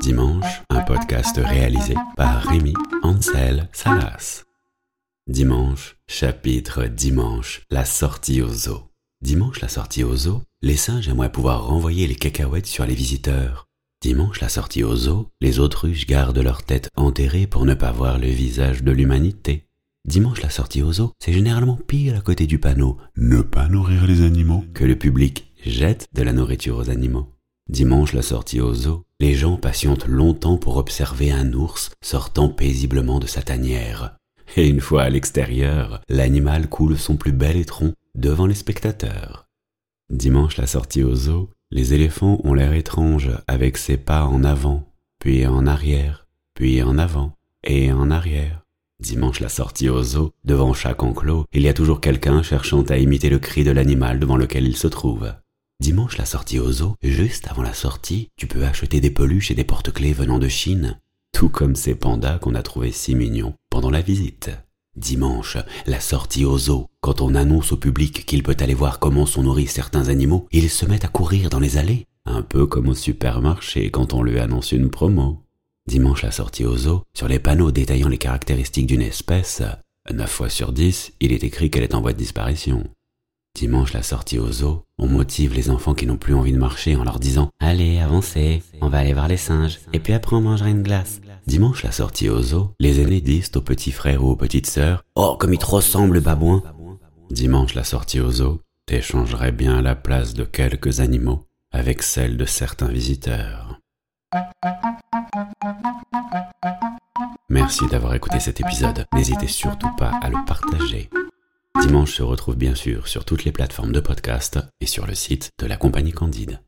Dimanche, un podcast réalisé par Rémi Ansel Salas. Dimanche, chapitre Dimanche, la sortie au zoo. Dimanche, la sortie au zoo, les singes aimeraient pouvoir renvoyer les cacahuètes sur les visiteurs. Dimanche, la sortie au zoo, les autruches gardent leur tête enterrée pour ne pas voir le visage de l'humanité. Dimanche, la sortie au zoo, c'est généralement pire à côté du panneau Ne pas nourrir les animaux que le public jette de la nourriture aux animaux. Dimanche, la sortie au zoo, les gens patientent longtemps pour observer un ours sortant paisiblement de sa tanière. Et une fois à l'extérieur, l'animal coule son plus bel étron devant les spectateurs. Dimanche, la sortie au zoo, les éléphants ont l'air étrange avec ses pas en avant, puis en arrière, puis en avant et en arrière. Dimanche la sortie au zoo, devant chaque enclos, il y a toujours quelqu'un cherchant à imiter le cri de l'animal devant lequel il se trouve. Dimanche la sortie au zoo, juste avant la sortie, tu peux acheter des peluches et des porte-clés venant de Chine, tout comme ces pandas qu'on a trouvés si mignons pendant la visite. Dimanche, la sortie au zoo, quand on annonce au public qu'il peut aller voir comment sont nourris certains animaux, ils se mettent à courir dans les allées, un peu comme au supermarché quand on lui annonce une promo. Dimanche la sortie au zoo, sur les panneaux détaillant les caractéristiques d'une espèce, 9 fois sur 10, il est écrit qu'elle est en voie de disparition. Dimanche la sortie au zoo, on motive les enfants qui n'ont plus envie de marcher en leur disant Allez, avancez, on va aller voir les singes, et puis après on mangera une glace. Dimanche la sortie au zoo, les aînés disent aux petits frères ou aux petites sœurs Oh, comme il te ressemble, babouin Dimanche la sortie au zoo, t'échangerais bien la place de quelques animaux avec celle de certains visiteurs. Merci d'avoir écouté cet épisode. N'hésitez surtout pas à le partager. Dimanche se retrouve bien sûr sur toutes les plateformes de podcast et sur le site de la compagnie Candide.